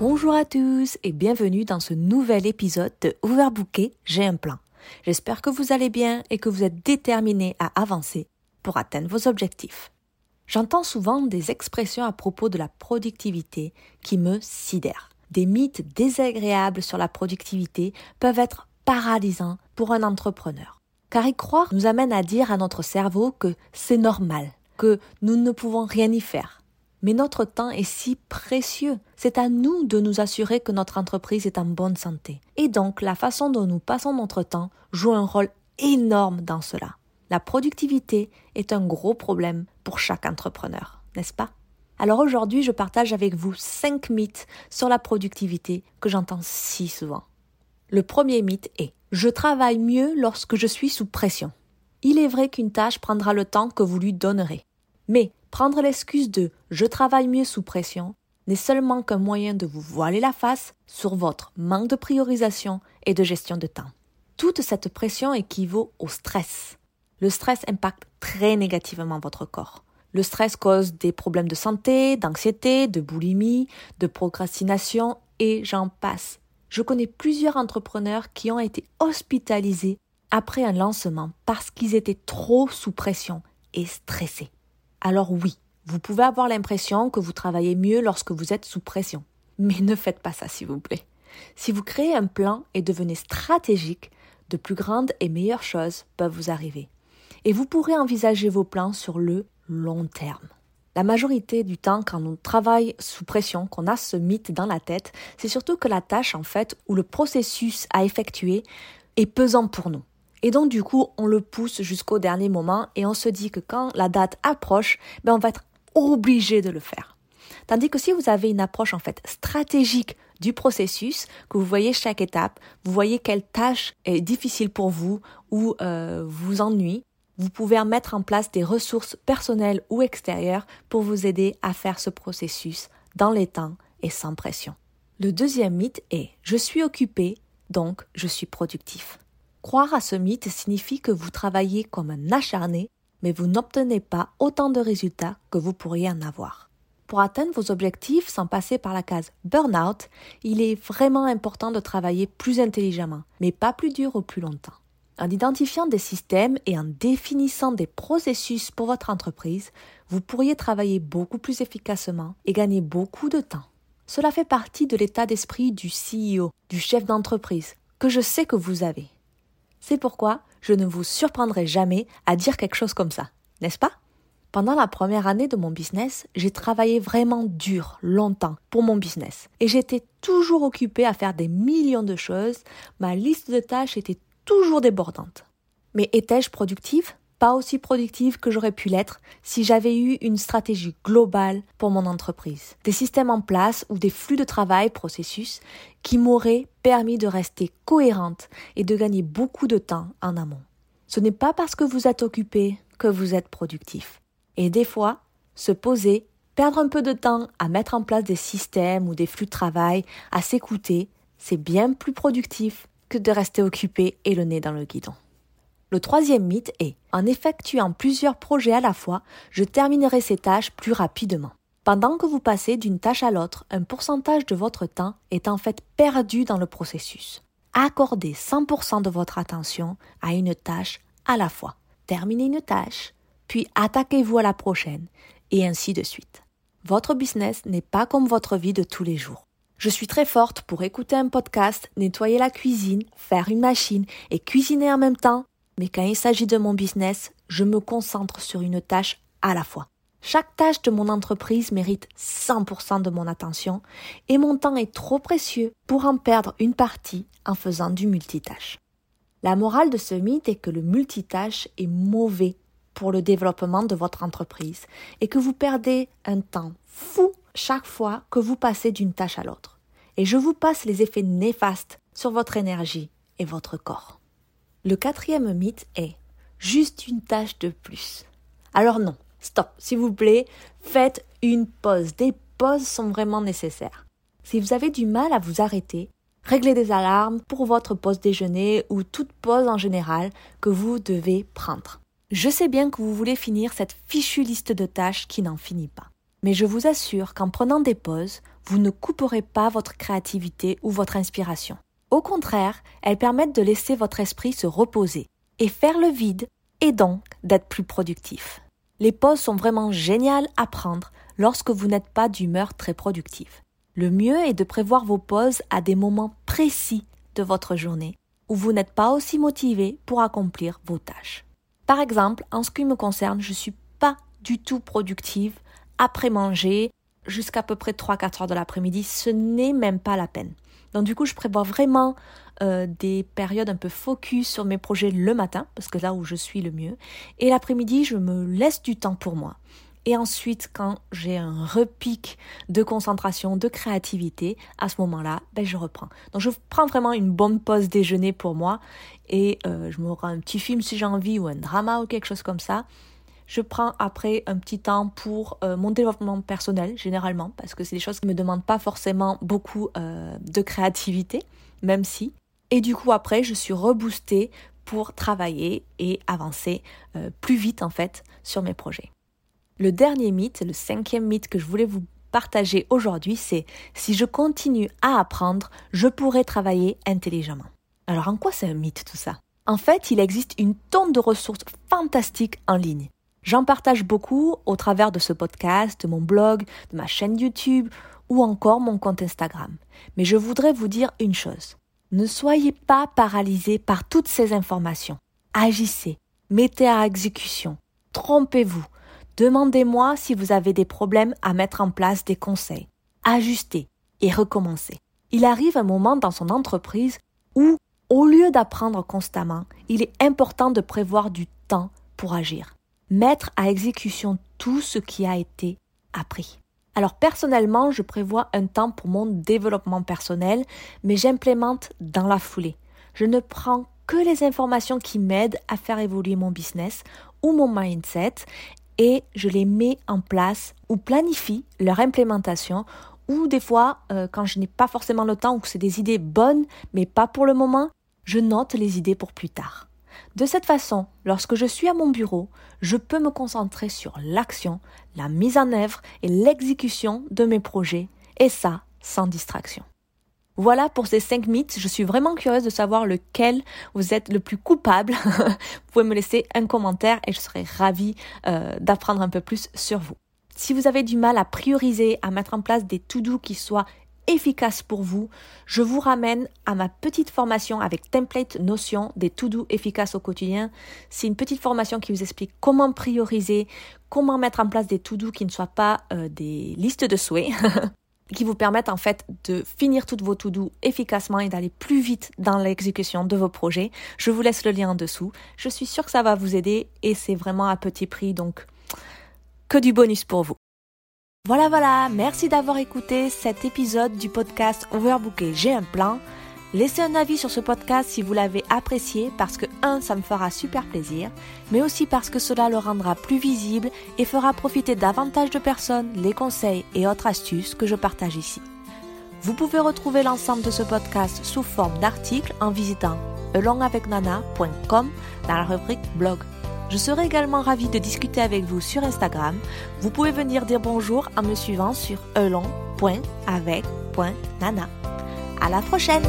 Bonjour à tous et bienvenue dans ce nouvel épisode de Overbooké, j'ai un plan. J'espère que vous allez bien et que vous êtes déterminés à avancer pour atteindre vos objectifs. J'entends souvent des expressions à propos de la productivité qui me sidèrent. Des mythes désagréables sur la productivité peuvent être paralysants pour un entrepreneur. Car y croire nous amène à dire à notre cerveau que c'est normal, que nous ne pouvons rien y faire. Mais notre temps est si précieux. C'est à nous de nous assurer que notre entreprise est en bonne santé. Et donc, la façon dont nous passons notre temps joue un rôle énorme dans cela. La productivité est un gros problème pour chaque entrepreneur, n'est-ce pas? Alors aujourd'hui, je partage avec vous cinq mythes sur la productivité que j'entends si souvent. Le premier mythe est Je travaille mieux lorsque je suis sous pression. Il est vrai qu'une tâche prendra le temps que vous lui donnerez. Mais prendre l'excuse de Je travaille mieux sous pression n'est seulement qu'un moyen de vous voiler la face sur votre manque de priorisation et de gestion de temps. Toute cette pression équivaut au stress. Le stress impacte très négativement votre corps. Le stress cause des problèmes de santé, d'anxiété, de boulimie, de procrastination et j'en passe. Je connais plusieurs entrepreneurs qui ont été hospitalisés après un lancement parce qu'ils étaient trop sous pression et stressés. Alors oui, vous pouvez avoir l'impression que vous travaillez mieux lorsque vous êtes sous pression. Mais ne faites pas ça, s'il vous plaît. Si vous créez un plan et devenez stratégique, de plus grandes et meilleures choses peuvent vous arriver et vous pourrez envisager vos plans sur le long terme. La majorité du temps, quand on travaille sous pression, qu'on a ce mythe dans la tête, c'est surtout que la tâche, en fait, ou le processus à effectuer est pesant pour nous. Et donc, du coup, on le pousse jusqu'au dernier moment et on se dit que quand la date approche, ben, on va être obligé de le faire. Tandis que si vous avez une approche, en fait, stratégique du processus, que vous voyez chaque étape, vous voyez quelle tâche est difficile pour vous ou euh, vous ennuie, vous pouvez mettre en place des ressources personnelles ou extérieures pour vous aider à faire ce processus dans les temps et sans pression. Le deuxième mythe est je suis occupé, donc je suis productif. Croire à ce mythe signifie que vous travaillez comme un acharné, mais vous n'obtenez pas autant de résultats que vous pourriez en avoir. Pour atteindre vos objectifs sans passer par la case burn-out, il est vraiment important de travailler plus intelligemment, mais pas plus dur ou plus longtemps. En identifiant des systèmes et en définissant des processus pour votre entreprise, vous pourriez travailler beaucoup plus efficacement et gagner beaucoup de temps. Cela fait partie de l'état d'esprit du CEO, du chef d'entreprise, que je sais que vous avez. C'est pourquoi je ne vous surprendrai jamais à dire quelque chose comme ça, n'est-ce pas? Pendant la première année de mon business, j'ai travaillé vraiment dur, longtemps, pour mon business. Et j'étais toujours occupée à faire des millions de choses, ma liste de tâches était toujours débordante. Mais étais-je productive? Pas aussi productive que j'aurais pu l'être si j'avais eu une stratégie globale pour mon entreprise, des systèmes en place ou des flux de travail, processus, qui m'auraient permis de rester cohérente et de gagner beaucoup de temps en amont. Ce n'est pas parce que vous êtes occupé que vous êtes productif. Et des fois, se poser, perdre un peu de temps à mettre en place des systèmes ou des flux de travail, à s'écouter, c'est bien plus productif que de rester occupé et le nez dans le guidon. Le troisième mythe est, en effectuant plusieurs projets à la fois, je terminerai ces tâches plus rapidement. Pendant que vous passez d'une tâche à l'autre, un pourcentage de votre temps est en fait perdu dans le processus. Accordez 100% de votre attention à une tâche à la fois. Terminez une tâche, puis attaquez-vous à la prochaine, et ainsi de suite. Votre business n'est pas comme votre vie de tous les jours. Je suis très forte pour écouter un podcast, nettoyer la cuisine, faire une machine et cuisiner en même temps. Mais quand il s'agit de mon business, je me concentre sur une tâche à la fois. Chaque tâche de mon entreprise mérite 100% de mon attention et mon temps est trop précieux pour en perdre une partie en faisant du multitâche. La morale de ce mythe est que le multitâche est mauvais pour le développement de votre entreprise et que vous perdez un temps fou chaque fois que vous passez d'une tâche à l'autre. Et je vous passe les effets néfastes sur votre énergie et votre corps. Le quatrième mythe est juste une tâche de plus. Alors non, stop, s'il vous plaît, faites une pause. Des pauses sont vraiment nécessaires. Si vous avez du mal à vous arrêter, réglez des alarmes pour votre pause déjeuner ou toute pause en général que vous devez prendre. Je sais bien que vous voulez finir cette fichue liste de tâches qui n'en finit pas. Mais je vous assure qu'en prenant des pauses, vous ne couperez pas votre créativité ou votre inspiration. Au contraire, elles permettent de laisser votre esprit se reposer et faire le vide et donc d'être plus productif. Les pauses sont vraiment géniales à prendre lorsque vous n'êtes pas d'humeur très productive. Le mieux est de prévoir vos pauses à des moments précis de votre journée où vous n'êtes pas aussi motivé pour accomplir vos tâches. Par exemple, en ce qui me concerne, je suis pas du tout productive après manger jusqu'à peu près 3-4 heures de l'après-midi. Ce n'est même pas la peine. Donc du coup, je prévois vraiment euh, des périodes un peu focus sur mes projets le matin, parce que là où je suis le mieux. Et l'après-midi, je me laisse du temps pour moi. Et ensuite, quand j'ai un repic de concentration, de créativité, à ce moment-là, ben, je reprends. Donc je prends vraiment une bonne pause déjeuner pour moi et euh, je me rends un petit film si j'ai envie ou un drama ou quelque chose comme ça. Je prends après un petit temps pour euh, mon développement personnel, généralement, parce que c'est des choses qui ne me demandent pas forcément beaucoup euh, de créativité, même si. Et du coup, après, je suis reboostée pour travailler et avancer euh, plus vite, en fait, sur mes projets. Le dernier mythe, le cinquième mythe que je voulais vous partager aujourd'hui, c'est si je continue à apprendre, je pourrai travailler intelligemment. Alors en quoi c'est un mythe tout ça? En fait, il existe une tonne de ressources fantastiques en ligne. J'en partage beaucoup au travers de ce podcast, de mon blog, de ma chaîne YouTube ou encore mon compte Instagram. Mais je voudrais vous dire une chose. Ne soyez pas paralysés par toutes ces informations. Agissez, mettez à exécution, trompez-vous, demandez-moi si vous avez des problèmes à mettre en place des conseils, ajustez et recommencez. Il arrive un moment dans son entreprise où, au lieu d'apprendre constamment, il est important de prévoir du temps pour agir mettre à exécution tout ce qui a été appris. Alors personnellement, je prévois un temps pour mon développement personnel, mais j'implémente dans la foulée. Je ne prends que les informations qui m'aident à faire évoluer mon business ou mon mindset et je les mets en place ou planifie leur implémentation ou des fois, euh, quand je n'ai pas forcément le temps ou que c'est des idées bonnes mais pas pour le moment, je note les idées pour plus tard. De cette façon, lorsque je suis à mon bureau, je peux me concentrer sur l'action, la mise en œuvre et l'exécution de mes projets, et ça sans distraction. Voilà pour ces cinq mythes. Je suis vraiment curieuse de savoir lequel vous êtes le plus coupable. vous pouvez me laisser un commentaire et je serai ravie euh, d'apprendre un peu plus sur vous. Si vous avez du mal à prioriser, à mettre en place des to-do qui soient efficace pour vous, je vous ramène à ma petite formation avec template notion des to-do efficaces au quotidien. C'est une petite formation qui vous explique comment prioriser, comment mettre en place des to-do qui ne soient pas euh, des listes de souhaits. qui vous permettent en fait de finir toutes vos to-do efficacement et d'aller plus vite dans l'exécution de vos projets. Je vous laisse le lien en dessous. Je suis sûre que ça va vous aider et c'est vraiment à petit prix donc que du bonus pour vous. Voilà, voilà, merci d'avoir écouté cet épisode du podcast Overbooké, j'ai un plan. Laissez un avis sur ce podcast si vous l'avez apprécié parce que, un, ça me fera super plaisir, mais aussi parce que cela le rendra plus visible et fera profiter davantage de personnes les conseils et autres astuces que je partage ici. Vous pouvez retrouver l'ensemble de ce podcast sous forme d'articles en visitant elongavecnana.com dans la rubrique blog. Je serai également ravie de discuter avec vous sur Instagram. Vous pouvez venir dire bonjour en me suivant sur elon.avec.nana. À la prochaine!